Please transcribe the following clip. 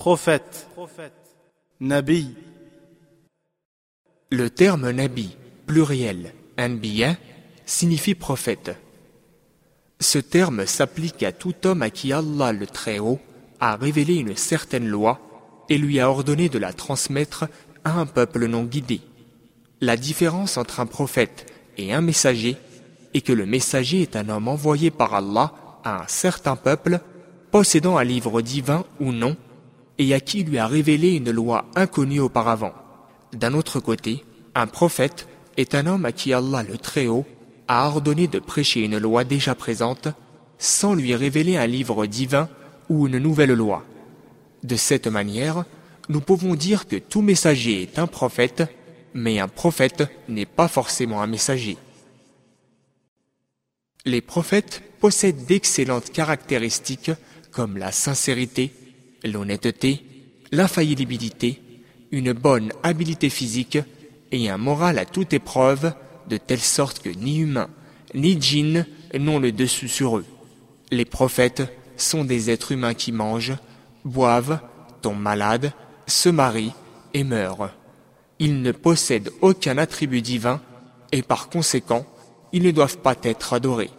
prophète, nabi, Le terme nabi, pluriel, anbiya, signifie prophète. Ce terme s'applique à tout homme à qui Allah le Très-Haut a révélé une certaine loi et lui a ordonné de la transmettre à un peuple non guidé. La différence entre un prophète et un messager est que le messager est un homme envoyé par Allah à un certain peuple, possédant un livre divin ou non, et à qui lui a révélé une loi inconnue auparavant. D'un autre côté, un prophète est un homme à qui Allah le Très-Haut a ordonné de prêcher une loi déjà présente sans lui révéler un livre divin ou une nouvelle loi. De cette manière, nous pouvons dire que tout messager est un prophète, mais un prophète n'est pas forcément un messager. Les prophètes possèdent d'excellentes caractéristiques comme la sincérité, l'honnêteté, l'infaillibilité, une bonne habileté physique et un moral à toute épreuve, de telle sorte que ni humains, ni djinns n'ont le dessus sur eux. Les prophètes sont des êtres humains qui mangent, boivent, tombent malades, se marient et meurent. Ils ne possèdent aucun attribut divin et par conséquent, ils ne doivent pas être adorés.